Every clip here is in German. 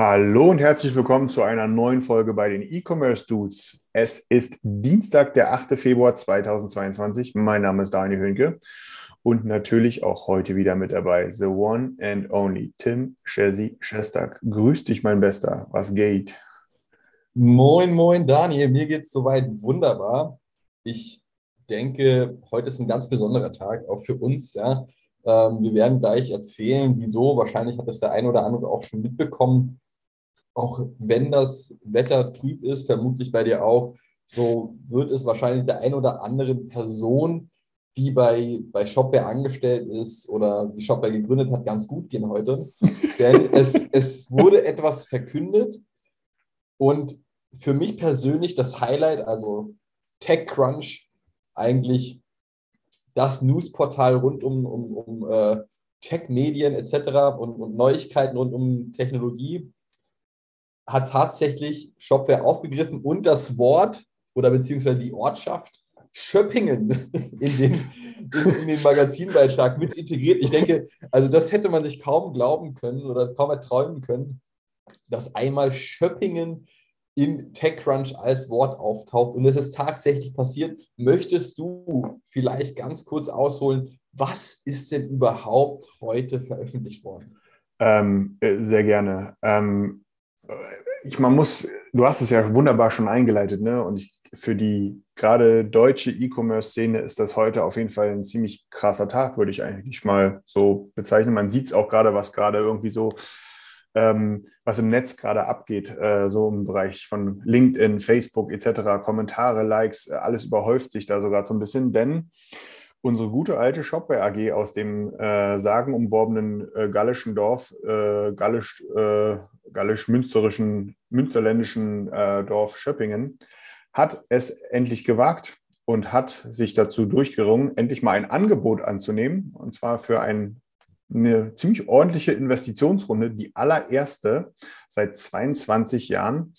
Hallo und herzlich willkommen zu einer neuen Folge bei den E-Commerce Dudes. Es ist Dienstag, der 8. Februar 2022. Mein Name ist Daniel Hönke und natürlich auch heute wieder mit dabei The One and Only Tim Chesi Shestag. Grüß dich, mein Bester. Was geht? Moin, moin, Daniel. Mir geht's soweit wunderbar. Ich denke, heute ist ein ganz besonderer Tag, auch für uns. Ja. Ähm, wir werden gleich erzählen, wieso. Wahrscheinlich hat das der eine oder andere auch schon mitbekommen. Auch wenn das Wetter trüb ist, vermutlich bei dir auch, so wird es wahrscheinlich der ein oder anderen Person, die bei, bei Shopware angestellt ist oder die Shopware gegründet hat, ganz gut gehen heute. Denn es, es wurde etwas verkündet und für mich persönlich das Highlight, also TechCrunch, eigentlich das Newsportal rund um, um, um äh, Tech-Medien etc. Und, und Neuigkeiten rund um Technologie, hat tatsächlich Shopware aufgegriffen und das Wort oder beziehungsweise die Ortschaft Schöppingen in den, in, in den Magazinbeitrag mit integriert. Ich denke, also das hätte man sich kaum glauben können oder kaum erträumen können, dass einmal Schöppingen in TechCrunch als Wort auftaucht und es ist tatsächlich passiert. Möchtest du vielleicht ganz kurz ausholen, was ist denn überhaupt heute veröffentlicht worden? Ähm, äh, sehr gerne. Ähm, ich, man muss, du hast es ja wunderbar schon eingeleitet, ne? Und ich, für die gerade deutsche E-Commerce-Szene ist das heute auf jeden Fall ein ziemlich krasser Tag, würde ich eigentlich mal so bezeichnen. Man sieht es auch gerade, was gerade irgendwie so, ähm, was im Netz gerade abgeht, äh, so im Bereich von LinkedIn, Facebook etc., Kommentare, Likes, äh, alles überhäuft sich da sogar so ein bisschen, denn unsere gute alte Shopware AG aus dem äh, sagenumworbenen äh, gallischen Dorf, äh, gallisch, äh, gallisch-münsterischen, münsterländischen äh, Dorf Schöppingen, hat es endlich gewagt und hat sich dazu durchgerungen, endlich mal ein Angebot anzunehmen, und zwar für ein, eine ziemlich ordentliche Investitionsrunde, die allererste seit 22 Jahren.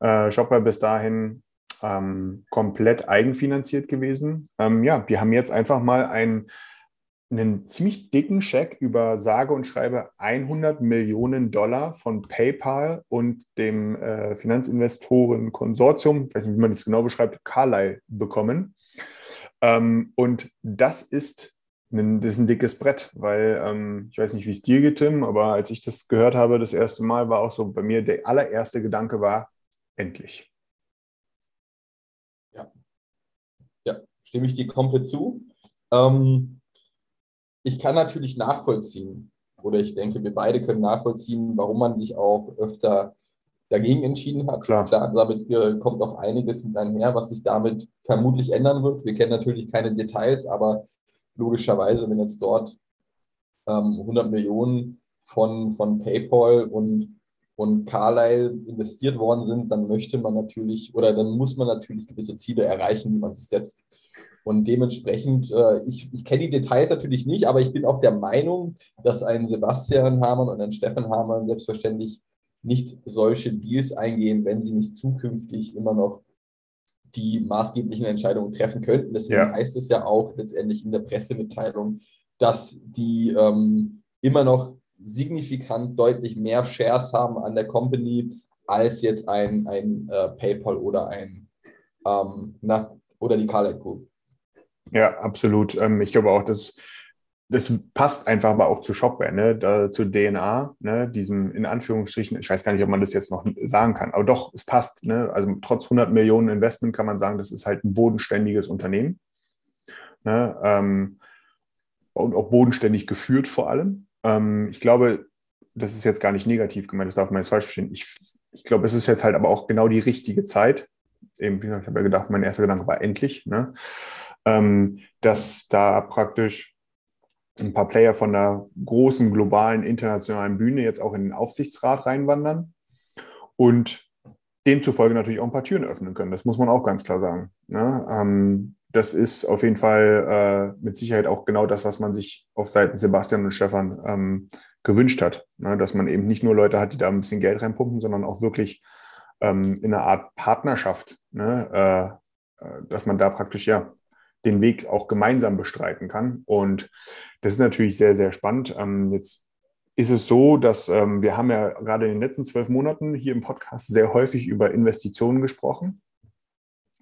Äh, Shopware bis dahin ähm, komplett eigenfinanziert gewesen. Ähm, ja, wir haben jetzt einfach mal einen, einen ziemlich dicken Scheck über sage und schreibe 100 Millionen Dollar von PayPal und dem äh, Finanzinvestoren-Konsortium, ich weiß nicht, wie man das genau beschreibt, Carlyle bekommen. Ähm, und das ist ein, das ist ein dickes Brett, weil ähm, ich weiß nicht, wie es dir geht, Tim, aber als ich das gehört habe, das erste Mal war auch so bei mir, der allererste Gedanke war, endlich. Stimme ich dir komplett zu. Ähm, ich kann natürlich nachvollziehen, oder ich denke, wir beide können nachvollziehen, warum man sich auch öfter dagegen entschieden hat. Klar. Klar damit äh, kommt auch einiges mit einher, was sich damit vermutlich ändern wird. Wir kennen natürlich keine Details, aber logischerweise, wenn jetzt dort ähm, 100 Millionen von, von PayPal und, und Carlyle investiert worden sind, dann möchte man natürlich oder dann muss man natürlich gewisse Ziele erreichen, die man sich setzt. Und dementsprechend, äh, ich, ich kenne die Details natürlich nicht, aber ich bin auch der Meinung, dass ein Sebastian Hamann und ein Stefan Hamann selbstverständlich nicht solche Deals eingehen, wenn sie nicht zukünftig immer noch die maßgeblichen Entscheidungen treffen könnten. Deswegen Ja. heißt es ja auch letztendlich in der Pressemitteilung, dass die ähm, immer noch signifikant deutlich mehr Shares haben an der Company als jetzt ein, ein äh, PayPal oder ein ähm, na, oder die Carlyle Group. Ja, absolut. Ähm, ich glaube auch, dass das passt einfach aber auch zu Shopware, ne? da, zu DNA, ne? diesem in Anführungsstrichen, ich weiß gar nicht, ob man das jetzt noch sagen kann, aber doch, es passt. Ne? Also trotz 100 Millionen Investment kann man sagen, das ist halt ein bodenständiges Unternehmen. Ne? Ähm, und auch bodenständig geführt vor allem. Ähm, ich glaube, das ist jetzt gar nicht negativ gemeint, das darf man jetzt falsch verstehen. Ich, ich glaube, es ist jetzt halt aber auch genau die richtige Zeit. Eben, wie gesagt, ich habe ja gedacht, mein erster Gedanke war endlich, ne? Ähm, dass da praktisch ein paar Player von der großen globalen internationalen Bühne jetzt auch in den Aufsichtsrat reinwandern und demzufolge natürlich auch ein paar Türen öffnen können. Das muss man auch ganz klar sagen. Ne? Ähm, das ist auf jeden Fall äh, mit Sicherheit auch genau das, was man sich auf Seiten Sebastian und Stefan ähm, gewünscht hat. Ne? Dass man eben nicht nur Leute hat, die da ein bisschen Geld reinpumpen, sondern auch wirklich ähm, in einer Art Partnerschaft, ne? äh, äh dass man da praktisch ja den Weg auch gemeinsam bestreiten kann. Und das ist natürlich sehr, sehr spannend. Ähm, jetzt ist es so, dass ähm, wir haben ja gerade in den letzten zwölf Monaten hier im Podcast sehr häufig über Investitionen gesprochen.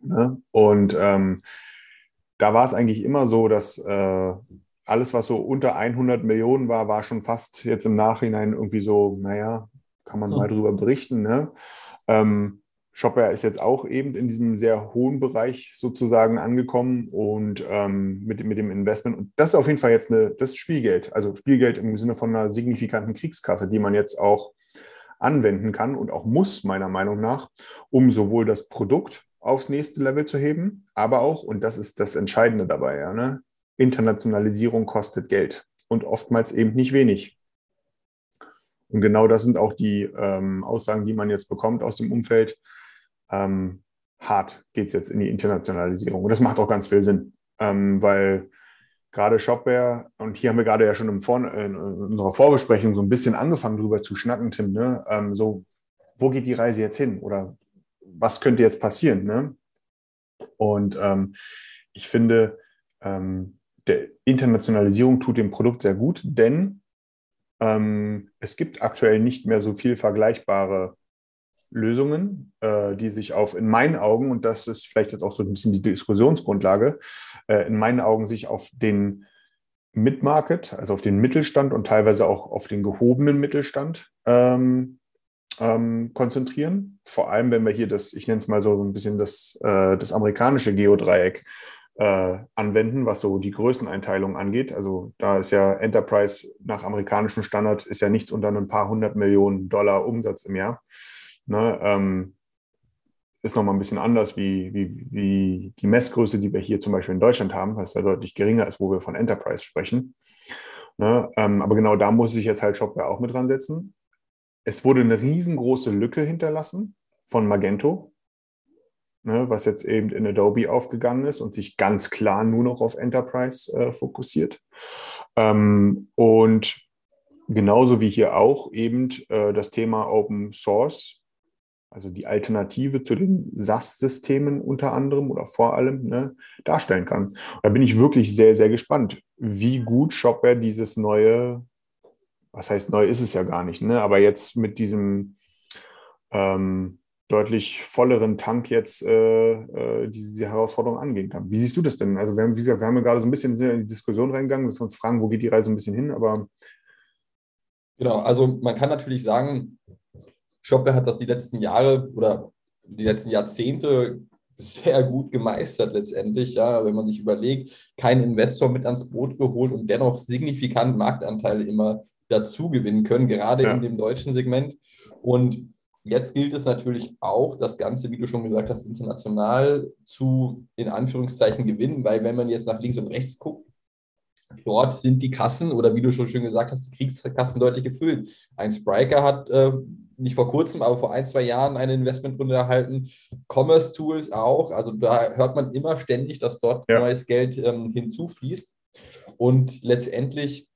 Ne? Und ähm, da war es eigentlich immer so, dass äh, alles, was so unter 100 Millionen war, war schon fast jetzt im Nachhinein irgendwie so, naja, kann man mal drüber berichten. Ne? Ähm, Shopware ist jetzt auch eben in diesem sehr hohen Bereich sozusagen angekommen und ähm, mit, mit dem Investment. Und das ist auf jeden Fall jetzt eine, das Spielgeld, also Spielgeld im Sinne von einer signifikanten Kriegskasse, die man jetzt auch anwenden kann und auch muss, meiner Meinung nach, um sowohl das Produkt aufs nächste Level zu heben, aber auch, und das ist das Entscheidende dabei, ja, ne? Internationalisierung kostet Geld und oftmals eben nicht wenig. Und genau das sind auch die ähm, Aussagen, die man jetzt bekommt aus dem Umfeld ähm, hart geht es jetzt in die Internationalisierung. Und das macht auch ganz viel Sinn, ähm, weil gerade Shopware, und hier haben wir gerade ja schon in unserer Vorbesprechung so ein bisschen angefangen, drüber zu schnacken, Tim, ne? Ähm, so, wo geht die Reise jetzt hin? Oder was könnte jetzt passieren? Ne? Und ähm, ich finde, ähm, der Internationalisierung tut dem Produkt sehr gut, denn ähm, es gibt aktuell nicht mehr so viel vergleichbare Lösungen, äh, die sich auf, in meinen Augen, und das ist vielleicht jetzt auch so ein bisschen die Diskussionsgrundlage, äh, in meinen Augen sich auf den Mid-Market, also auf den Mittelstand und teilweise auch auf den gehobenen Mittelstand ähm, ähm, konzentrieren. Vor allem, wenn wir hier das, ich nenne es mal so ein bisschen das, äh, das amerikanische Geodreieck äh, anwenden, was so die Größeneinteilung angeht. Also da ist ja Enterprise nach amerikanischem Standard ist ja nichts unter ein paar hundert Millionen Dollar Umsatz im Jahr. Ne, ähm, ist nochmal ein bisschen anders wie, wie, wie die Messgröße, die wir hier zum Beispiel in Deutschland haben, was ja deutlich geringer ist, wo wir von Enterprise sprechen. Ne, ähm, aber genau da muss ich jetzt halt Shopware auch mit dran setzen. Es wurde eine riesengroße Lücke hinterlassen von Magento, ne, was jetzt eben in Adobe aufgegangen ist und sich ganz klar nur noch auf Enterprise äh, fokussiert. Ähm, und genauso wie hier auch eben äh, das Thema Open Source also die Alternative zu den SAS-Systemen unter anderem oder vor allem ne, darstellen kann. da bin ich wirklich sehr, sehr gespannt, wie gut Shopware dieses neue, was heißt neu ist es ja gar nicht, ne, aber jetzt mit diesem ähm, deutlich volleren Tank jetzt äh, äh, diese Herausforderung angehen kann. Wie siehst du das denn? Also wir haben, gesagt, wir haben ja gerade so ein bisschen in die Diskussion reingegangen, dass wir uns fragen, wo geht die Reise ein bisschen hin, aber Genau, also man kann natürlich sagen, Shopware hat das die letzten Jahre oder die letzten Jahrzehnte sehr gut gemeistert letztendlich, ja, wenn man sich überlegt, keinen Investor mit ans Boot geholt und dennoch signifikant Marktanteile immer dazu gewinnen können, gerade ja. in dem deutschen Segment. Und jetzt gilt es natürlich auch, das Ganze, wie du schon gesagt hast, international zu, in Anführungszeichen, gewinnen, weil wenn man jetzt nach links und rechts guckt, dort sind die Kassen oder wie du schon schön gesagt hast, die Kriegskassen deutlich gefüllt. Ein Spriker hat äh, nicht vor kurzem, aber vor ein, zwei Jahren eine Investmentrunde erhalten. Commerce Tools auch. Also da hört man immer ständig, dass dort ja. neues Geld ähm, hinzufließt. Und letztendlich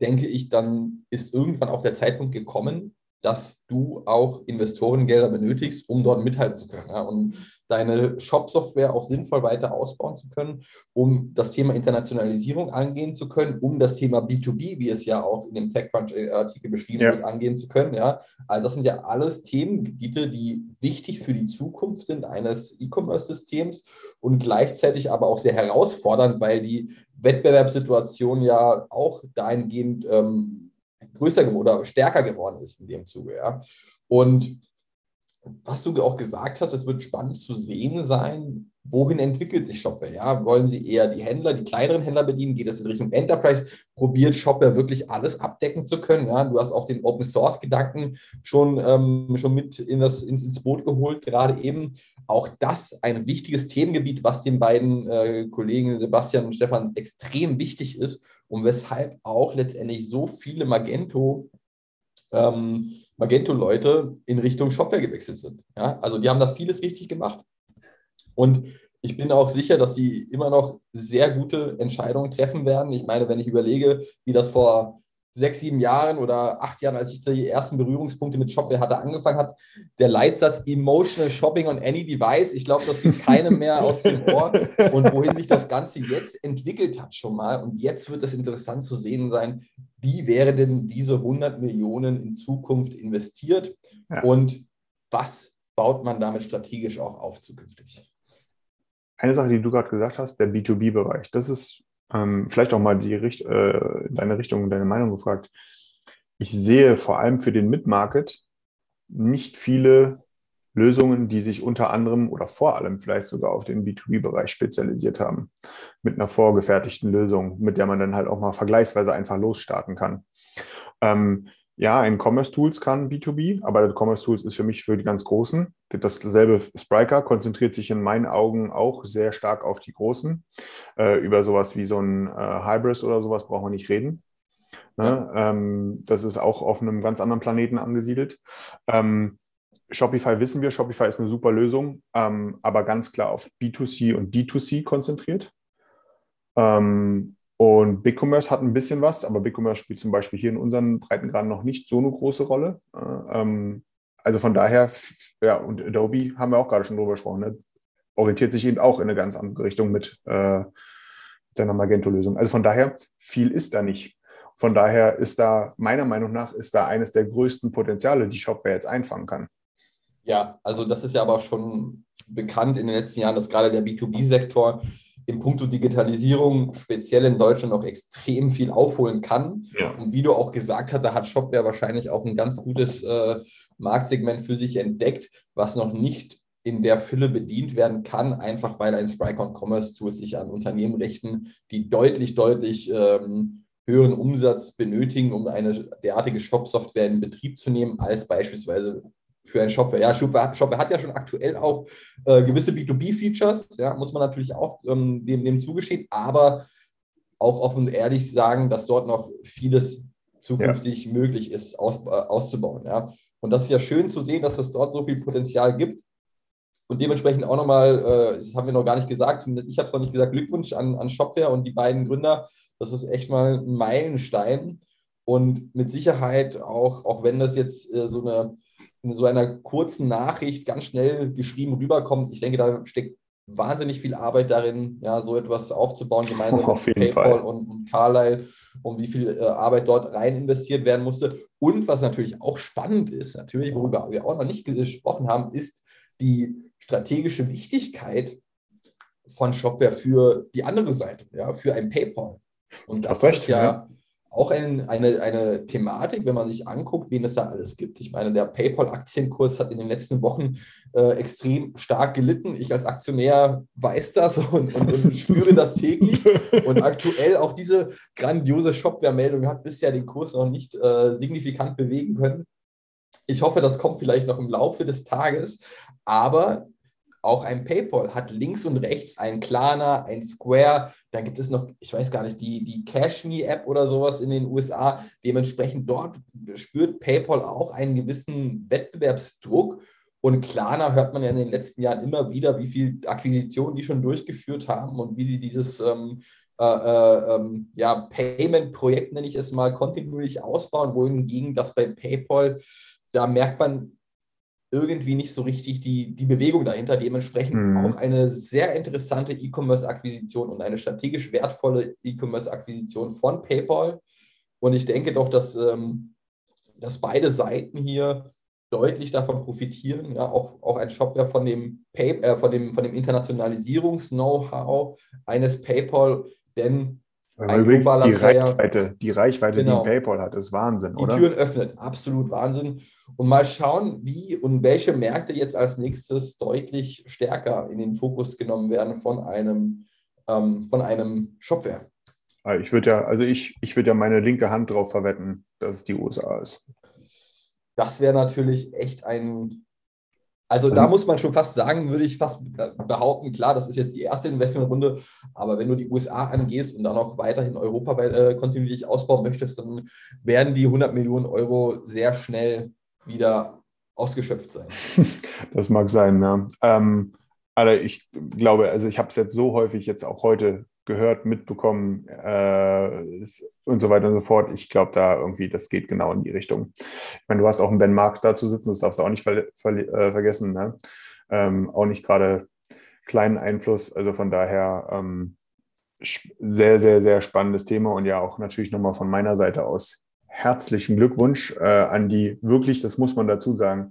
denke ich, dann ist irgendwann auch der Zeitpunkt gekommen, dass du auch Investorengelder benötigst, um dort mithalten zu können. Ja? Und deine Shop-Software auch sinnvoll weiter ausbauen zu können, um das Thema Internationalisierung angehen zu können, um das Thema B2B, wie es ja auch in dem TechCrunch-Artikel beschrieben ja. wird, angehen zu können. Ja? Also das sind ja alles Themengebiete, die wichtig für die Zukunft sind eines E-Commerce-Systems und gleichzeitig aber auch sehr herausfordernd, weil die Wettbewerbssituation ja auch dahingehend ähm, größer oder stärker geworden ist in dem Zuge. Ja? Und was du auch gesagt hast, es wird spannend zu sehen sein, wohin entwickelt sich Shopware? Ja? Wollen sie eher die Händler, die kleineren Händler bedienen? Geht es in Richtung Enterprise? Probiert Shopware wirklich alles abdecken zu können? Ja? Du hast auch den Open Source Gedanken schon, ähm, schon mit in das, ins, ins Boot geholt, gerade eben. Auch das ein wichtiges Themengebiet, was den beiden äh, Kollegen Sebastian und Stefan extrem wichtig ist, und weshalb auch letztendlich so viele Magento, ähm, Magento-Leute in Richtung Shopware gewechselt sind. Ja? Also die haben da vieles richtig gemacht. Und ich bin auch sicher, dass sie immer noch sehr gute Entscheidungen treffen werden. Ich meine, wenn ich überlege, wie das vor sechs, sieben Jahren oder acht Jahren, als ich die ersten Berührungspunkte mit Shopware hatte, angefangen hat, der Leitsatz Emotional Shopping on any device, ich glaube, das geht keinem mehr aus dem Ohr und wohin sich das Ganze jetzt entwickelt hat schon mal. Und jetzt wird es interessant zu sehen sein, wie wäre denn diese 100 Millionen in Zukunft investiert ja. und was baut man damit strategisch auch auf zukünftig. Eine Sache, die du gerade gesagt hast, der B2B-Bereich, das ist ähm, vielleicht auch mal die Richt äh, deine Richtung, deine Meinung gefragt. Ich sehe vor allem für den Mid-Market nicht viele Lösungen, die sich unter anderem oder vor allem vielleicht sogar auf den B2B-Bereich spezialisiert haben, mit einer vorgefertigten Lösung, mit der man dann halt auch mal vergleichsweise einfach losstarten kann. Ähm, ja, ein Commerce Tools kann B2B, aber Commerce Tools ist für mich für die ganz Großen. Dasselbe Spriker konzentriert sich in meinen Augen auch sehr stark auf die Großen. Äh, über sowas wie so ein äh, Hybris oder sowas brauchen wir nicht reden. Ne? Ja. Ähm, das ist auch auf einem ganz anderen Planeten angesiedelt. Ähm, Shopify wissen wir, Shopify ist eine super Lösung, ähm, aber ganz klar auf B2C und D2C konzentriert. Ähm, und BigCommerce hat ein bisschen was, aber BigCommerce spielt zum Beispiel hier in unseren Breitengraden noch nicht so eine große Rolle. Ähm, also von daher, ja, und Adobe haben wir auch gerade schon drüber gesprochen, ne? orientiert sich eben auch in eine ganz andere Richtung mit äh, seiner Magento-Lösung. Also von daher, viel ist da nicht. Von daher ist da, meiner Meinung nach, ist da eines der größten Potenziale, die Shopware jetzt einfangen kann. Ja, also das ist ja aber schon bekannt in den letzten Jahren, dass gerade der B2B-Sektor in puncto Digitalisierung speziell in Deutschland noch extrem viel aufholen kann. Ja. Und wie du auch gesagt hast, da hat Shopware wahrscheinlich auch ein ganz gutes äh, Marktsegment für sich entdeckt, was noch nicht in der Fülle bedient werden kann, einfach weil ein Sprycon Commerce Tool sich an Unternehmen richten, die deutlich, deutlich ähm, höheren Umsatz benötigen, um eine derartige Shop-Software in Betrieb zu nehmen, als beispielsweise für ein Shopware. Ja, Shopware, Shopware hat ja schon aktuell auch äh, gewisse B2B-Features, ja, muss man natürlich auch ähm, dem, dem zugestehen, aber auch offen und ehrlich sagen, dass dort noch vieles zukünftig ja. möglich ist, aus, äh, auszubauen. Ja. Und das ist ja schön zu sehen, dass es dort so viel Potenzial gibt. Und dementsprechend auch nochmal, äh, das haben wir noch gar nicht gesagt, ich habe es noch nicht gesagt, Glückwunsch an, an Shopware und die beiden Gründer. Das ist echt mal ein Meilenstein. Und mit Sicherheit auch, auch wenn das jetzt äh, so eine in so einer kurzen Nachricht ganz schnell geschrieben rüberkommt. Ich denke, da steckt wahnsinnig viel Arbeit darin, ja, so etwas aufzubauen, gemeinsam oh, mit PayPal und, und Carlyle, um wie viel äh, Arbeit dort rein investiert werden musste. Und was natürlich auch spannend ist, natürlich, worüber wir auch noch nicht gesprochen haben, ist die strategische Wichtigkeit von Shopware für die andere Seite, ja, für ein PayPal. Und das, das ist ja, ja auch ein, eine, eine Thematik, wenn man sich anguckt, wen es da alles gibt. Ich meine, der PayPal-Aktienkurs hat in den letzten Wochen äh, extrem stark gelitten. Ich als Aktionär weiß das und, und, und spüre das täglich. Und aktuell auch diese grandiose Shopware-Meldung hat bisher den Kurs noch nicht äh, signifikant bewegen können. Ich hoffe, das kommt vielleicht noch im Laufe des Tages. Aber auch ein PayPal hat links und rechts ein Klarna, ein Square, dann gibt es noch, ich weiß gar nicht, die, die CashMe-App oder sowas in den USA. Dementsprechend dort spürt PayPal auch einen gewissen Wettbewerbsdruck. Und Klarna hört man ja in den letzten Jahren immer wieder, wie viel Akquisitionen die schon durchgeführt haben und wie sie dieses ähm, äh, äh, ähm, ja, Payment-Projekt, nenne ich es mal, kontinuierlich ausbauen, wohingegen das bei PayPal, da merkt man, irgendwie nicht so richtig die, die Bewegung dahinter. Dementsprechend mhm. auch eine sehr interessante E-Commerce-Akquisition und eine strategisch wertvolle E-Commerce-Akquisition von PayPal. Und ich denke doch, dass, ähm, dass beide Seiten hier deutlich davon profitieren. Ja, auch, auch ein Shopware von dem, Pay, äh, von dem, von dem Internationalisierungs-Know-how eines PayPal, denn ein die Reichweite, die Reichweite, genau. die PayPal hat, ist Wahnsinn, die oder? Die Türen öffnet, absolut Wahnsinn. Und mal schauen, wie und welche Märkte jetzt als nächstes deutlich stärker in den Fokus genommen werden von einem, ähm, von einem Shopware. Ah, ich würde ja, also ich, ich würde ja meine linke Hand darauf verwetten, dass es die USA ist. Das wäre natürlich echt ein, Also, also da muss man schon fast sagen, würde ich fast behaupten, klar, das ist jetzt die erste Investmentrunde, aber wenn du die USA angehst und dann auch weiterhin Europa äh, kontinuierlich ausbauen möchtest, dann werden die 100 Millionen Euro sehr schnell wieder ausgeschöpft sein. Das mag sein, ja. Ähm, aber ich glaube, also ich habe es jetzt so häufig jetzt auch heute gehört, mitbekommen äh, und so weiter und so fort. Ich glaube, da irgendwie, das geht genau in die Richtung. Ich meine, du hast auch einen Ben Marks da zu sitzen, das darfst du auch nicht ver ver äh, vergessen. Ne? Ähm, auch nicht gerade kleinen Einfluss. Also von daher ähm, sehr, sehr, sehr spannendes Thema und ja auch natürlich nochmal von meiner Seite aus herzlichen Glückwunsch äh, an die wirklich, das muss man dazu sagen,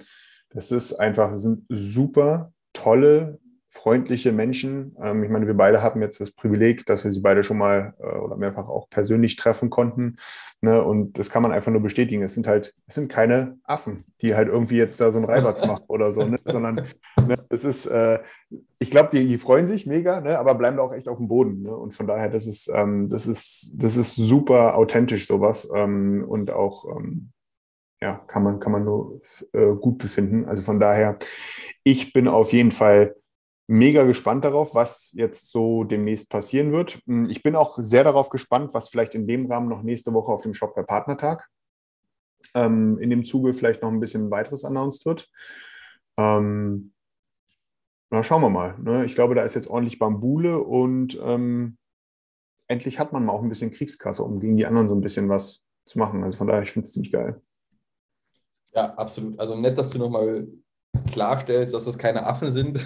das ist einfach, sind super tolle freundliche Menschen. Ähm, ich meine, wir beide hatten jetzt das Privileg, dass wir sie beide schon mal äh, oder mehrfach auch persönlich treffen konnten. Ne? Und das kann man einfach nur bestätigen. Es sind halt, es sind keine Affen, die halt irgendwie jetzt da so einen Reibatz machen oder so, ne? sondern ne, es ist, äh, ich glaube, die, die, freuen sich mega, aber bleiben da auch echt auf dem Boden. Und von daher, das ist, ähm, das ist, das ist super authentisch, sowas. Ähm, und auch, ja, kann man, kann man nur äh, gut befinden. Also von daher, ich bin auf jeden Fall mega gespannt darauf, was jetzt so demnächst passieren wird. Hm, ich bin auch sehr darauf gespannt, was vielleicht in dem Rahmen noch nächste Woche auf dem Shop per Partnertag ähm, in dem Zuge vielleicht noch ein bisschen weiteres announced wird. Ähm, na, schauen wir mal. Ne? Ich glaube, da ist jetzt ordentlich Bambule und ähm, endlich hat man mal auch ein bisschen Kriegskasse, um gegen die anderen so ein bisschen was zu machen. Also von daher, ich finde es ziemlich geil. Ja, absolut. Also nett, dass du nochmal klarstellst, dass das keine Affen sind.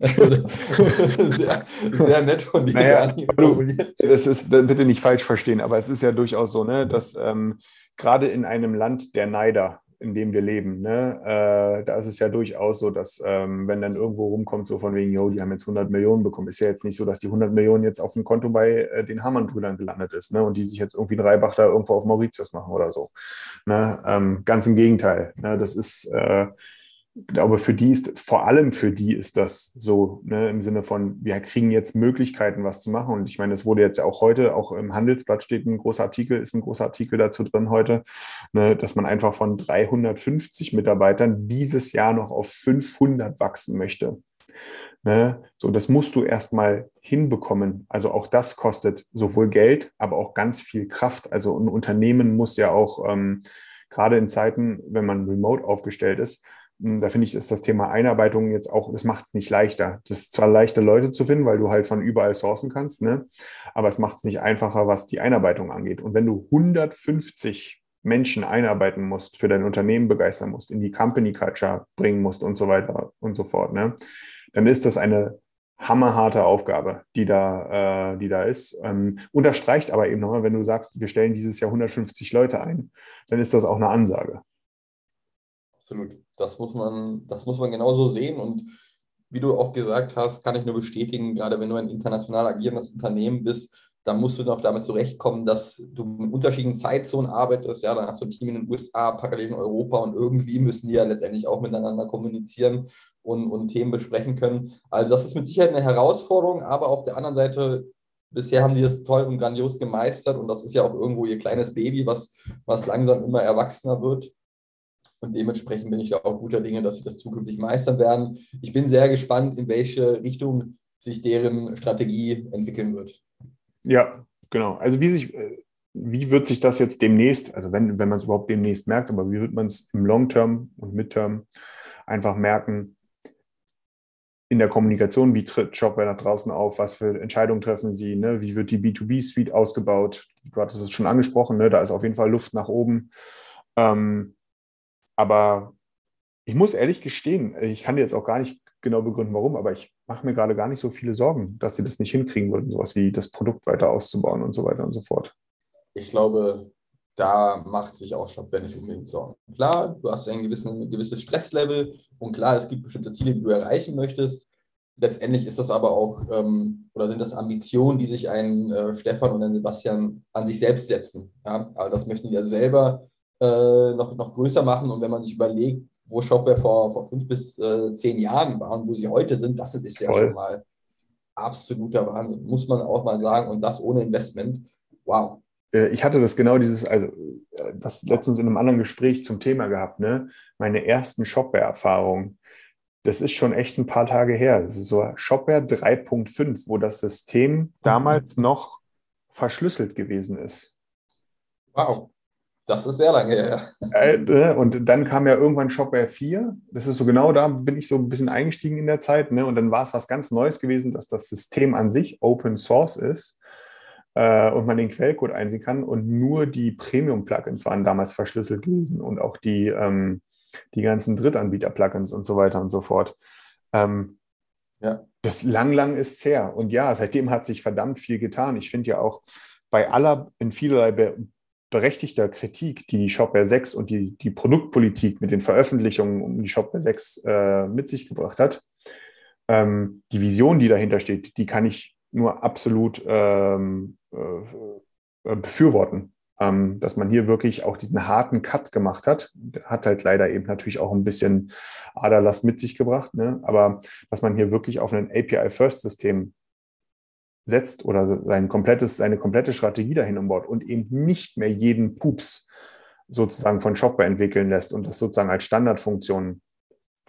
sehr, sehr nett von dir. Naja, du, das ist, bitte nicht falsch verstehen, aber es ist ja durchaus so, ne, dass ähm, gerade in einem Land der Neider, in dem wir leben, ne, äh, da ist es ja durchaus so, dass ähm, wenn dann irgendwo rumkommt, so von wegen, yo, die haben jetzt 100 Millionen bekommen, ist ja jetzt nicht so, dass die 100 Millionen jetzt auf dem Konto bei äh, den Hamann-Brüdern gelandet ist ne, und die sich jetzt irgendwie einen Reibach da irgendwo auf Mauritius machen oder so. Ne, ähm, ganz im Gegenteil. Ne, das ist äh, glaube, für die ist, vor allem für die ist das so, ne, im Sinne von, wir kriegen jetzt Möglichkeiten, was zu machen. Und ich meine, es wurde jetzt ja auch heute, auch im Handelsblatt steht ein großer Artikel, ist ein großer Artikel dazu drin heute, ne, dass man einfach von 350 Mitarbeitern dieses Jahr noch auf 500 wachsen möchte. Ne? So, das musst du erstmal hinbekommen. Also auch das kostet sowohl Geld, aber auch ganz viel Kraft. Also ein Unternehmen muss ja auch ähm, gerade in Zeiten, wenn man remote aufgestellt ist, da finde ich, ist das Thema Einarbeitung jetzt auch, das macht es nicht leichter. Das ist zwar leichter, Leute zu finden, weil du halt von überall sourcen kannst, ne? aber es macht es nicht einfacher, was die Einarbeitung angeht. Und wenn du 150 Menschen einarbeiten musst, für dein Unternehmen begeistern musst, in die Company Culture bringen musst und so weiter und so fort, ne? dann ist das eine hammerharte Aufgabe, die da, äh, die da ist. Ähm, unterstreicht aber eben nochmal, wenn du sagst, wir stellen dieses Jahr 150 Leute ein, dann ist das auch eine Ansage. Absolut. Das muss man, das muss man genauso sehen. Und wie du auch gesagt hast, kann ich nur bestätigen, gerade wenn du ein international agierendes Unternehmen bist, dann musst du noch damit zurechtkommen, dass du mit unterschiedlichen Zeitzonen arbeitest. Ja, dann hast du ein Team in den USA, parallel in Europa und irgendwie müssen die ja letztendlich auch miteinander kommunizieren und, und Themen besprechen können. Also das ist mit Sicherheit eine Herausforderung, aber auf der anderen Seite bisher haben sie das toll und grandios gemeistert und das ist ja auch irgendwo ihr kleines Baby, was, was langsam immer erwachsener wird. Und dementsprechend bin ich da auch guter Dinge, dass sie das zukünftig meistern werden. Ich bin sehr gespannt, in welche Richtung sich deren Strategie entwickeln wird. Ja, genau. Also wie sich, äh, wie wird sich das jetzt demnächst, also wenn, wenn man es überhaupt demnächst merkt, aber wie wird man es im Long-Term und Mid-Term einfach merken, in der Kommunikation, wie tritt Shopware nach draußen auf, was für Entscheidungen treffen sie, ne? wie wird die B2B-Suite ausgebaut? Du hattest es schon angesprochen, ne? da ist auf jeden Fall Luft nach oben. Ähm, aber ich muss ehrlich gestehen, ich kann dir jetzt auch gar nicht genau begründen, warum, aber ich mache mir gerade gar nicht so viele Sorgen, dass sie das nicht hinkriegen würden, sowas wie das Produkt weiter auszubauen und so weiter und so fort. Ich glaube, da macht sich auch Shopware nicht unbedingt Sorgen. Klar, du hast ein, gewissen, ein gewisses Stresslevel und klar, es gibt bestimmte Ziele, die du erreichen möchtest. Letztendlich ist das aber auch, ähm, oder sind das Ambitionen, die sich ein äh, Stefan und ein Sebastian an sich selbst setzen. Ja? Aber das möchten die ja selber äh, noch, noch größer machen. Und wenn man sich überlegt, wo Shopware vor, vor fünf bis äh, zehn Jahren war und wo sie heute sind, das ist ja Voll. schon mal absoluter Wahnsinn, muss man auch mal sagen. Und das ohne Investment. Wow. Äh, ich hatte das genau dieses, also äh, das letztens in einem anderen Gespräch zum Thema gehabt, ne? Meine ersten Shopware-Erfahrungen. das ist schon echt ein paar Tage her. Das ist so Shopware 3.5, wo das System damals noch verschlüsselt gewesen ist. Wow, das ist sehr lange her. Äh, ne, und dann kam ja irgendwann Shopware 4. Das ist so genau da bin ich so ein bisschen eingestiegen in der Zeit. Ne? Und dann war es was ganz Neues gewesen, dass das System an sich Open Source ist äh, und man den Quellcode einsehen kann. Und nur die Premium-Plugins waren damals verschlüsselt gewesen und auch die, ähm, die ganzen Drittanbieter-Plugins und so weiter und so fort. Ähm, ja. Das lang, lang ist her. Und ja, seitdem hat sich verdammt viel getan. Ich finde ja auch bei aller, in vielerlei berechtigter Kritik, die die Shopware 6 und die, die Produktpolitik mit den Veröffentlichungen um die Shopware 6 äh, mit sich gebracht hat, ähm, die Vision, die dahinter steht, die kann ich nur absolut ähm, äh, befürworten. Ähm, dass man hier wirklich auch diesen harten Cut gemacht hat. Hat halt leider eben natürlich auch ein bisschen Aderlass mit sich gebracht, ne? aber dass man hier wirklich auf ein API-First-System setzt oder sein komplettes, seine komplette Strategie dahin umbaut und eben nicht mehr jeden Pups sozusagen von Shopware entwickeln lässt und das sozusagen als Standardfunktion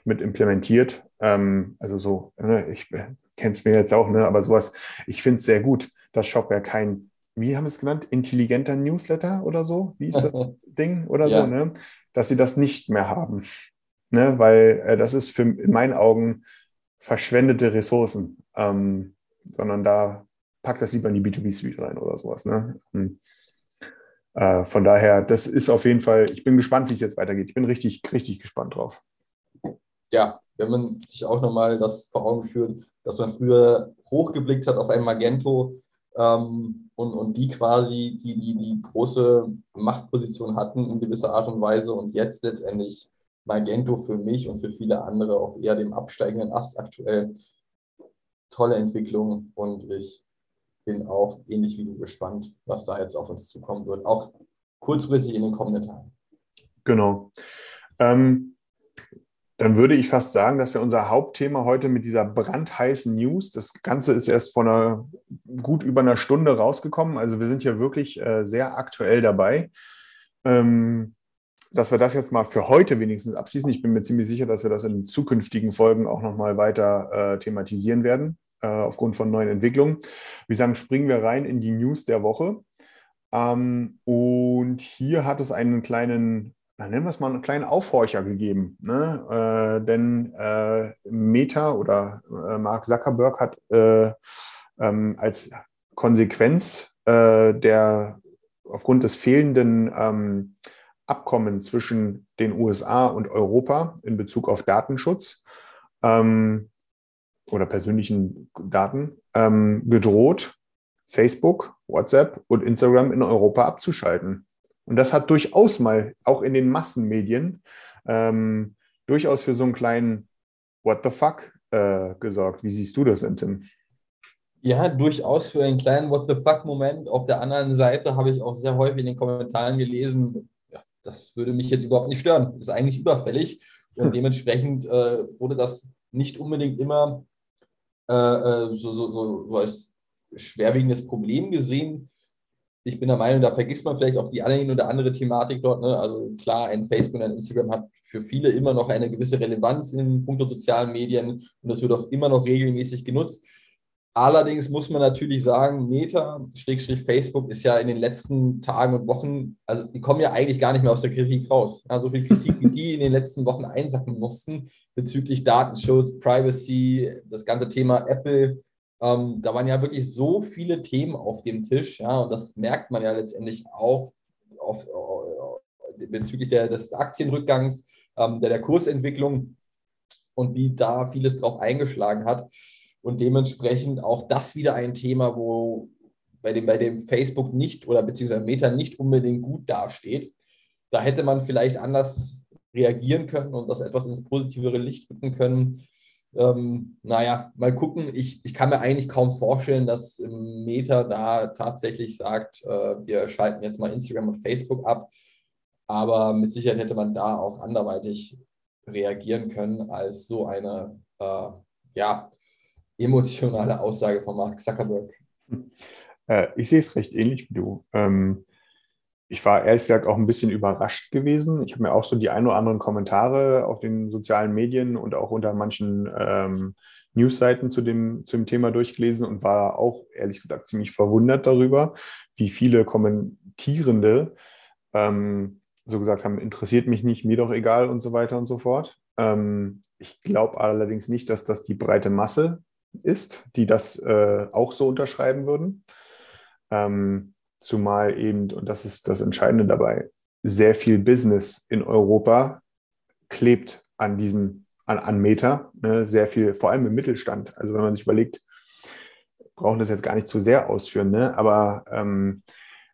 mit implementiert. Ähm, also so, ne, ich kenne es mir jetzt auch, ne, aber sowas, ich finde es sehr gut, dass Shopware kein, wie haben wir es genannt, intelligenter Newsletter oder so, wie ist das Ding oder ja. so, ne, dass sie das nicht mehr haben. Ne, weil äh, das ist für in meinen Augen verschwendete Ressourcen, ähm, sondern da pack das lieber in die B2B-Suite rein oder sowas. Ne? Hm. Äh, von daher, das ist auf jeden Fall, ich bin gespannt, wie es jetzt weitergeht. Ich bin richtig, richtig gespannt drauf. Ja, wenn man sich auch nochmal das vor Augen führt, dass man früher hochgeblickt hat auf ein Magento ähm, und, und die quasi die, die, die große Machtposition hatten in gewisser Art und Weise und jetzt letztendlich Magento für mich und für viele andere auf eher dem absteigenden Ast aktuell. Tolle Entwicklung und ich bin auch ähnlich wie du gespannt, was da jetzt auf uns zukommen wird, auch kurzfristig in den kommenden Tagen. Genau. Ähm, dann würde ich fast sagen, dass wir unser Hauptthema heute mit dieser brandheißen News, das Ganze ist erst vor einer gut über einer Stunde rausgekommen, also wir sind hier wirklich äh, sehr aktuell dabei. Ähm, dass wir das jetzt mal für heute wenigstens abschließen. Ich bin mir ziemlich sicher, dass wir das in zukünftigen Folgen auch nochmal weiter äh, thematisieren werden äh, aufgrund von neuen Entwicklungen. Wir sagen, springen wir rein in die News der Woche. Ähm, und hier hat es einen kleinen, na, nennen wir es mal einen kleinen Aufhorcher gegeben. Ne? Äh, denn äh, Meta oder äh, Mark Zuckerberg hat äh, ähm, als Konsequenz äh, der aufgrund des fehlenden ähm, Abkommen zwischen den USA und Europa in Bezug auf Datenschutz ähm, oder persönlichen Daten ähm, gedroht, Facebook, WhatsApp und Instagram in Europa abzuschalten. Und das hat durchaus mal auch in den Massenmedien ähm, durchaus für so einen kleinen What the fuck äh, gesorgt. Wie siehst du das denn, Tim? Ja, durchaus für einen kleinen What the fuck-Moment. Auf der anderen Seite habe ich auch sehr häufig in den Kommentaren gelesen, ja, das würde mich jetzt überhaupt nicht stören. Ist eigentlich überfällig. Und dementsprechend äh, wurde das nicht unbedingt immer so, so, so, als schwerwiegendes Problem gesehen. Ich bin der Meinung, da vergisst man vielleicht auch die eine oder andere Thematik dort. Ne? Also klar, ein Facebook und ein Instagram hat für viele immer noch eine gewisse Relevanz in puncto sozialen Medien und das wird auch immer noch regelmäßig genutzt. Allerdings muss man natürlich sagen, Meta, Schrägstrich Facebook, ist ja in den letzten Tagen und Wochen, also die kommen ja eigentlich gar nicht mehr aus der Kritik raus. Ja, so viel Kritik, wie die in den letzten Wochen einsacken mussten bezüglich Datenschutz, Privacy, das ganze Thema Apple. Ähm, da waren ja wirklich so viele Themen auf dem Tisch. Ja, und das merkt man ja letztendlich auch auf, äh, bezüglich der, des Aktienrückgangs, ähm, der, der Kursentwicklung und wie da vieles drauf eingeschlagen hat. Und dementsprechend auch das wieder ein Thema, wo bei dem, bei dem Facebook nicht oder beziehungsweise Meta nicht unbedingt gut dasteht. Da hätte man vielleicht anders reagieren können und das etwas ins positivere Licht rücken können. Ähm, naja, mal gucken. Ich, ich kann mir eigentlich kaum vorstellen, dass Meta da tatsächlich sagt, äh, wir schalten jetzt mal Instagram und Facebook ab. Aber mit Sicherheit hätte man da auch anderweitig reagieren können als so eine äh, ja, emotionale Aussage von Mark Zuckerberg. Äh, ich sehe es recht ähnlich wie du. Ähm, ich war ehrlich gesagt auch ein bisschen überrascht gewesen. Ich habe mir auch so die ein oder anderen Kommentare auf den sozialen Medien und auch unter manchen ähm, Newsseiten zu dem, zu dem Thema durchgelesen und war auch ehrlich gesagt ziemlich verwundert darüber, wie viele Kommentierende ähm, so gesagt haben, interessiert mich nicht, mir doch egal und so weiter und so fort. Ähm, ich glaube allerdings nicht, dass das die breite Masse ist, die das äh, auch so unterschreiben würden. Ähm, Zumal eben, und das ist das Entscheidende dabei, sehr viel Business in Europa klebt an diesem, an, an Meta, ne? sehr viel, vor allem im Mittelstand. Also wenn man sich überlegt, brauchen das jetzt gar nicht zu sehr ausführen, ne? aber ähm,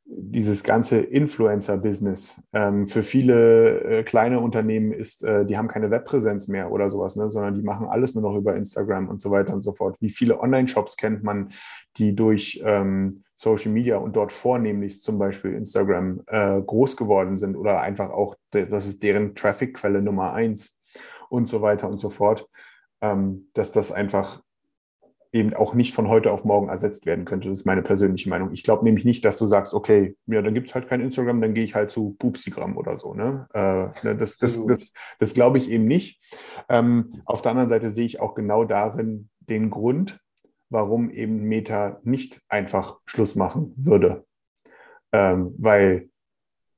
dieses ganze Influencer-Business ähm, für viele äh, kleine Unternehmen ist, äh, die haben keine Webpräsenz mehr oder sowas, ne, sondern die machen alles nur noch über Instagram und so weiter und so fort. Wie viele Online-Shops kennt man, die durch ähm, Social Media und dort vornehmlich zum Beispiel Instagram äh, groß geworden sind oder einfach auch, das ist deren Traffic-Quelle Nummer eins und so weiter und so fort, ähm, dass das einfach eben auch nicht von heute auf morgen ersetzt werden könnte. Das ist meine persönliche Meinung. Ich glaube nämlich nicht, dass du sagst, okay, ja, dann gibt es halt kein Instagram, dann gehe ich halt zu Pupsigram oder so. Ne? Äh, ne, das das, das, das glaube ich eben nicht. Ähm, auf der anderen Seite sehe ich auch genau darin den Grund, warum eben Meta nicht einfach Schluss machen würde. Ähm, weil,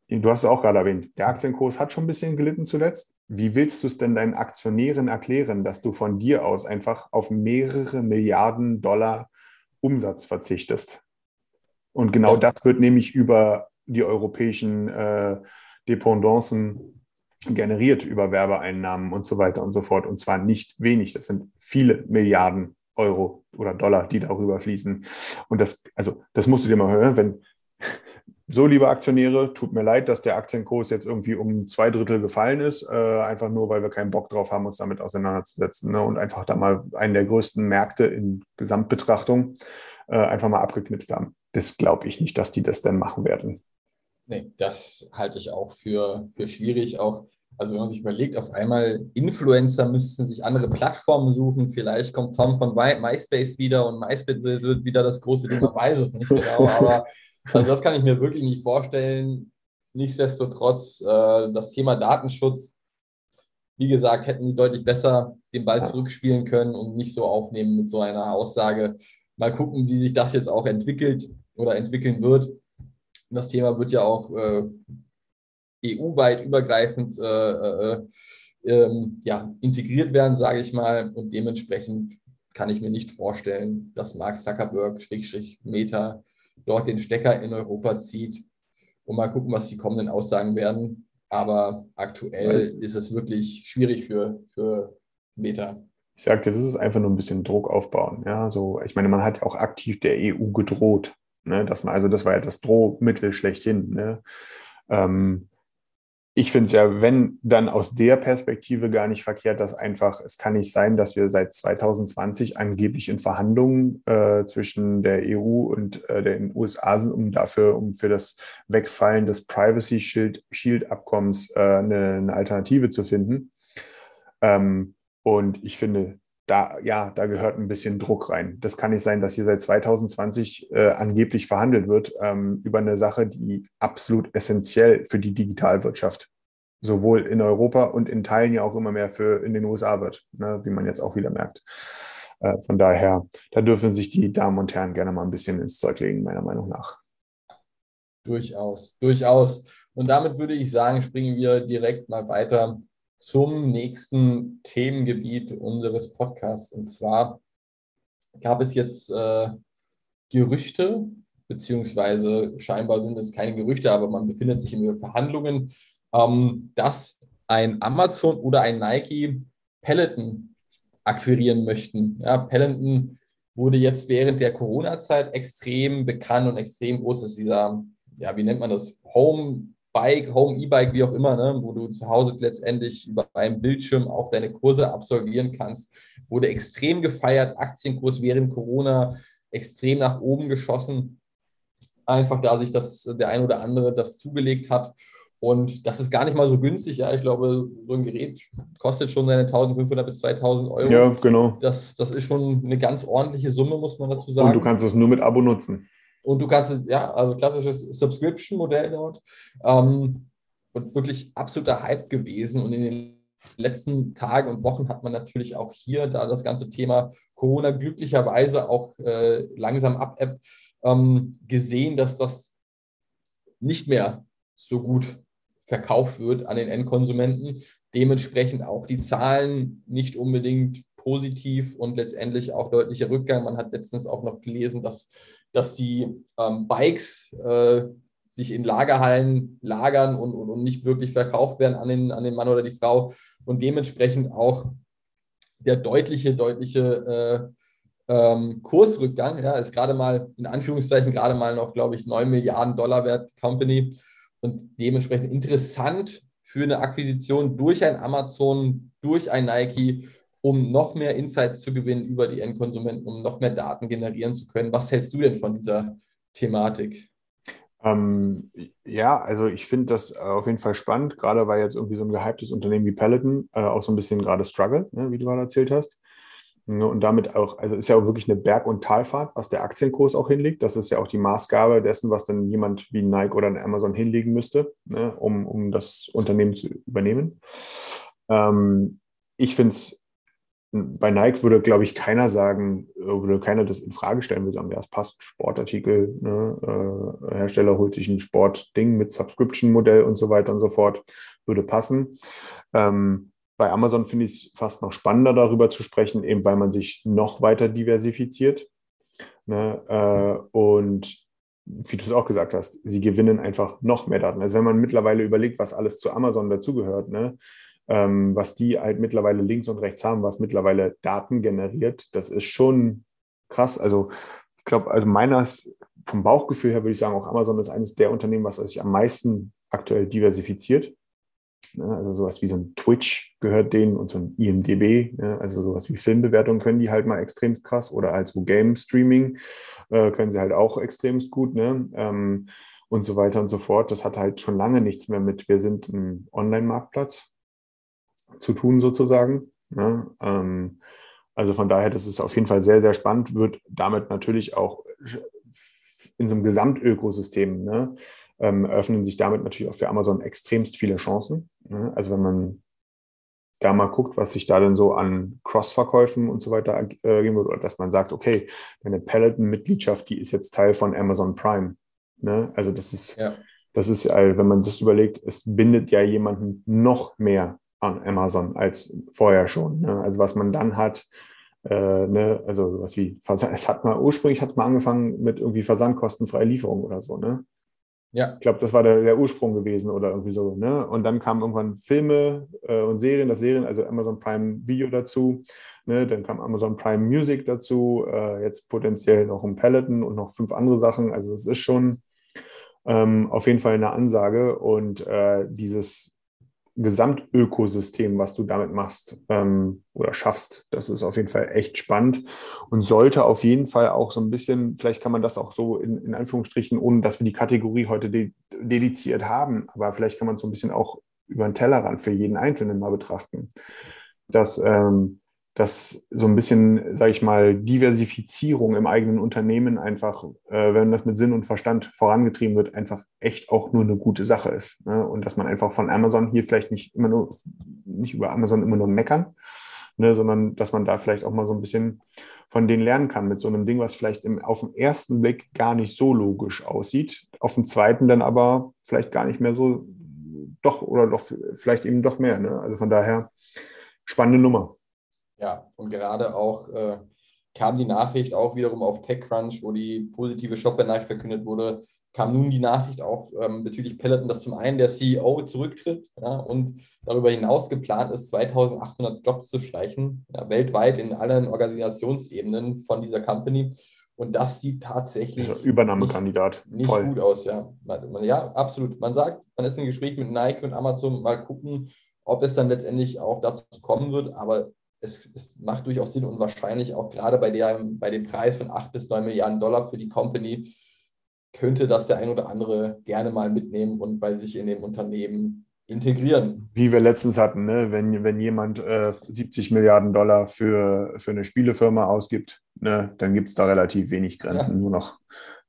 du hast es auch gerade erwähnt, der Aktienkurs hat schon ein bisschen gelitten zuletzt wie willst du es denn deinen Aktionären erklären, dass du von dir aus einfach auf mehrere Milliarden Dollar Umsatz verzichtest? Und genau ja. das wird nämlich über die europäischen äh, Dependancen generiert, über Werbeeinnahmen und so weiter und so fort. Und zwar nicht wenig, das sind viele Milliarden Euro oder Dollar, die darüber fließen. Und das, also, das musst du dir mal hören, wenn so, liebe Aktionäre, tut mir leid, dass der Aktienkurs jetzt irgendwie um zwei Drittel gefallen ist, äh, einfach nur, weil wir keinen Bock drauf haben, uns damit auseinanderzusetzen ne? und einfach da mal einen der größten Märkte in Gesamtbetrachtung äh, einfach mal abgeknipst haben. Das glaube ich nicht, dass die das denn machen werden. Nee, das halte ich auch für, für schwierig. Auch, also wenn man sich überlegt, auf einmal Influencer müssten sich andere Plattformen suchen. Vielleicht kommt Tom von MySpace wieder und MySpace wird wieder das große Ding. Man weiß es nicht genau, aber also das kann ich mir wirklich nicht vorstellen. Nichtsdestotrotz, äh, das Thema Datenschutz, wie gesagt, hätten die deutlich besser den Ball zurückspielen können und nicht so aufnehmen mit so einer Aussage. Mal gucken, wie sich das jetzt auch entwickelt oder entwickeln wird. Das Thema wird ja auch äh, EU-weit übergreifend äh, äh, ähm, ja, integriert werden, sage ich mal. Und dementsprechend kann ich mir nicht vorstellen, dass Mark Zuckerberg, Meta, dort den Stecker in Europa zieht und mal gucken, was die kommenden Aussagen werden. Aber aktuell ist es wirklich schwierig für, für Meta. Ich sagte, das ist einfach nur ein bisschen Druck aufbauen. Ja, so, ich meine, man hat ja auch aktiv der EU gedroht. Ne, dass man, also das war ja das Drohmittel schlechthin. Ne? Ähm, ich finde es ja, wenn dann aus der Perspektive gar nicht verkehrt, dass einfach, es kann nicht sein, dass wir seit 2020 angeblich in Verhandlungen äh, zwischen der EU und äh, den USA sind, um dafür, um für das Wegfallen des Privacy Shield, Shield Abkommens äh, eine, eine, Alternative zu finden. Ähm, und ich finde, da, ja, da gehört ein bisschen Druck rein. Das kann nicht sein, dass hier seit 2020 äh, angeblich verhandelt wird ähm, über eine Sache, die absolut essentiell für die Digitalwirtschaft sowohl in Europa und in Teilen ja auch immer mehr für in den USA wird, ne, wie man jetzt auch wieder merkt. Äh, von daher, da dürfen sich die Damen und Herren gerne mal ein bisschen ins Zeug legen, meiner Meinung nach. Durchaus, durchaus. Und damit würde ich sagen, springen wir direkt mal weiter zum nächsten Themengebiet unseres Podcasts. Und zwar gab es jetzt äh, Gerüchte, beziehungsweise scheinbar sind es keine Gerüchte, aber man befindet sich in Verhandlungen, ähm, dass ein Amazon oder ein Nike Peloton akquirieren möchten. Ja, Peloton wurde jetzt während der Corona-Zeit extrem bekannt und extrem groß. Das ist dieser, ja, wie nennt man das? Home Bike, Home E-Bike, wie auch immer, ne, wo du zu Hause letztendlich über einem Bildschirm auch deine Kurse absolvieren kannst, wurde extrem gefeiert. Aktienkurs während Corona extrem nach oben geschossen. Einfach da sich das der ein oder andere das zugelegt hat. Und das ist gar nicht mal so günstig. Ja, ich glaube, so ein Gerät kostet schon seine 1500 bis 2000 Euro. Ja, genau. Das, das ist schon eine ganz ordentliche Summe, muss man dazu sagen. Und du kannst es nur mit Abo nutzen. Und du kannst, ja, also klassisches Subscription-Modell dort. Ähm, und wirklich absoluter Hype gewesen. Und in den letzten Tagen und Wochen hat man natürlich auch hier, da das ganze Thema Corona glücklicherweise auch äh, langsam abebbt, ähm, gesehen, dass das nicht mehr so gut verkauft wird an den Endkonsumenten. Dementsprechend auch die Zahlen nicht unbedingt positiv und letztendlich auch deutlicher Rückgang. Man hat letztens auch noch gelesen, dass dass die ähm, Bikes äh, sich in Lagerhallen lagern und, und, und, nicht wirklich verkauft werden an den, an den Mann oder die Frau. Und dementsprechend auch der deutliche, deutliche äh, ähm, Kursrückgang, ja, ist gerade mal in Anführungszeichen gerade mal noch, glaube ich, 9 Milliarden Dollar wert Company. Und dementsprechend interessant für eine Akquisition durch ein Amazon, durch ein Nike um noch mehr Insights zu gewinnen über die Endkonsumenten, um noch mehr Daten generieren zu können. Was hältst du denn von dieser Thematik? Ähm, ja, also ich finde das auf jeden Fall spannend, gerade weil jetzt irgendwie so ein gehyptes Unternehmen wie Peloton äh, auch so ein bisschen gerade struggle, ne, wie du gerade erzählt hast. Und damit auch, also ist ja auch wirklich eine Berg- und Talfahrt, was der Aktienkurs auch hinlegt. Das ist ja auch die Maßgabe dessen, was dann jemand wie Nike oder Amazon hinlegen müsste, ne, um, um das Unternehmen zu übernehmen. Ähm, ich finde es bei Nike würde, glaube ich, keiner sagen, äh, würde keiner das in Frage stellen, würde sagen, ja, es passt, Sportartikel, ne? äh, Hersteller holt sich ein Sportding mit Subscription-Modell und so weiter und so fort, würde passen. Ähm, bei Amazon finde ich es fast noch spannender, darüber zu sprechen, eben weil man sich noch weiter diversifiziert. Ne? Äh, und wie du es auch gesagt hast, sie gewinnen einfach noch mehr Daten. Also wenn man mittlerweile überlegt, was alles zu Amazon dazugehört, ne? Ähm, was die halt mittlerweile links und rechts haben, was mittlerweile Daten generiert, das ist schon krass. Also ich glaube, also meines vom Bauchgefühl her würde ich sagen, auch Amazon ist eines der Unternehmen, was sich am meisten aktuell diversifiziert. Ne, also sowas wie so ein Twitch gehört denen und so ein IMDB, ne, also sowas wie Filmbewertung können die halt mal extrem krass oder als Game Streaming äh, können sie halt auch extrem gut ne? Ähm, und so weiter und so fort. Das hat halt schon lange nichts mehr mit, wir sind ein Online-Marktplatz, zu tun sozusagen. Ne? Ähm, also von daher, das ist auf jeden Fall sehr, sehr spannend, wird damit natürlich auch in so einem Gesamtökosystem ne, ähm, öffnen sich damit natürlich auch für Amazon extremst viele Chancen. Ne? Also wenn man da mal guckt, was sich da denn so an Cross-Verkäufen und so weiter äh, geben wird, oder dass man sagt, okay, deine Peloton-Mitgliedschaft, die ist jetzt Teil von Amazon Prime. Ne? Also das ist, ja. das ist, äh, wenn man das überlegt, es bindet ja jemanden noch mehr an Amazon als vorher schon. Ne? Also was man dann hat, äh, ne? also was wie es hat mal ursprünglich hat es mal angefangen mit irgendwie versandkostenfreie Lieferung oder so, ne? Ja. Ich glaube, das war der, der, Ursprung gewesen oder irgendwie so. Ne? Und dann kamen irgendwann Filme äh, und Serien, das Serien, also Amazon Prime Video dazu. Ne? Dann kam Amazon Prime Music dazu, äh, jetzt potenziell noch ein Peloton und noch fünf andere Sachen. Also es ist schon ähm, auf jeden Fall eine Ansage. Und äh, dieses Gesamtökosystem, was du damit machst ähm, oder schaffst. Das ist auf jeden Fall echt spannend und sollte auf jeden Fall auch so ein bisschen, vielleicht kann man das auch so in, in Anführungsstrichen, ohne dass wir die Kategorie heute de dediziert haben, aber vielleicht kann man so ein bisschen auch über den Tellerrand für jeden Einzelnen mal betrachten. Dass ähm, dass so ein bisschen, sage ich mal, Diversifizierung im eigenen Unternehmen einfach, äh, wenn das mit Sinn und Verstand vorangetrieben wird, einfach echt auch nur eine gute Sache ist. Ne? Und dass man einfach von Amazon hier vielleicht nicht immer nur, nicht über Amazon immer nur meckern, ne? sondern dass man da vielleicht auch mal so ein bisschen von denen lernen kann mit so einem Ding, was vielleicht im, auf den ersten Blick gar nicht so logisch aussieht, auf den zweiten dann aber vielleicht gar nicht mehr so, doch oder doch vielleicht eben doch mehr. Ne? Also von daher spannende Nummer. Ja, und gerade auch äh, kam die Nachricht auch wiederum auf TechCrunch, wo die positive Shopware-Nachricht verkündet wurde, kam nun die Nachricht auch ähm, bezüglich Peloton, dass zum einen der CEO zurücktritt ja, und darüber hinaus geplant ist, 2800 Jobs zu streichen, ja, weltweit in allen Organisationsebenen von dieser Company. Und das sieht tatsächlich also Übernahmekandidat. nicht, nicht gut aus. Ja. Man, ja, absolut. Man sagt, man ist im Gespräch mit Nike und Amazon, mal gucken, ob es dann letztendlich auch dazu kommen wird. Aber es, es, macht durchaus Sinn und wahrscheinlich auch gerade bei, der, bei dem Preis von 8 bis 9 Milliarden Dollar für die Company könnte das der ein oder andere gerne mal mitnehmen und bei sich in dem Unternehmen integrieren. Wie wir letztens hatten, ne? wenn, wenn jemand äh, 70 Milliarden Dollar für, für eine Spielefirma ausgibt, ne? dann gibt es da relativ wenig Grenzen, ja. nur noch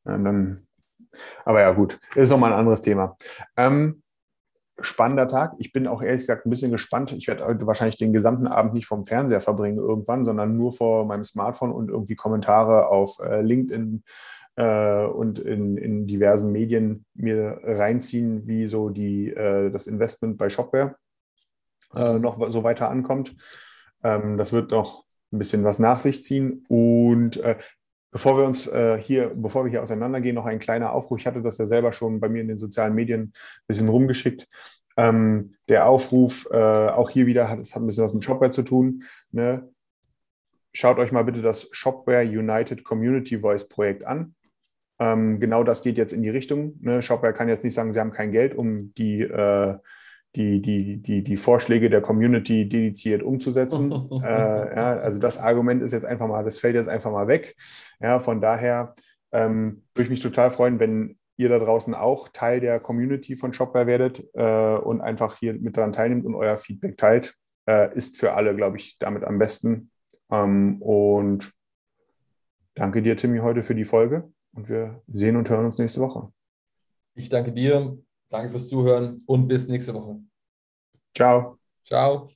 Ja, dann, aber ja, gut, ist nochmal ein anderes Thema. Ähm, spannender Tag. Ich bin auch ehrlich gesagt ein bisschen gespannt. Ich werde heute wahrscheinlich den gesamten Abend nicht vom Fernseher verbringen irgendwann, sondern nur vor meinem Smartphone und irgendwie Kommentare auf äh, LinkedIn äh, und in, in, diversen Medien mir reinziehen, wie so die, äh, das Investment bei Shopware äh, noch so weiter ankommt. Ähm, das wird noch ein bisschen was nach sich ziehen. Und äh, Bevor wir uns äh, hier, bevor wir hier auseinandergehen, noch ein kleiner Aufruf. Ich hatte das ja selber schon bei mir in den sozialen Medien ein bisschen rumgeschickt. Ähm, der Aufruf, äh, auch hier wieder, hat, es hat ein bisschen was mit Shopware zu tun. Ne? Schaut euch mal bitte das Shopware United Community Voice Projekt an. Ähm, genau das geht jetzt in die Richtung. Ne? Shopware kann jetzt nicht sagen, sie haben kein Geld, um die äh, die, die, die, die Vorschläge der Community dediziert umzusetzen. äh, ja, also das Argument ist jetzt einfach mal, das fällt jetzt einfach mal weg. Ja, von daher ähm, würde ich mich total freuen, wenn ihr da draußen auch Teil der Community von Shopware werdet äh, und einfach hier mit daran teilnimmt und euer Feedback teilt. Äh, ist für alle, glaube ich, damit am besten. Ähm, und danke dir, Timmy, heute für die Folge und wir sehen und hören uns nächste Woche. Ich danke dir. Danke fürs Zuhören und bis nächste Woche. Ciao. Ciao.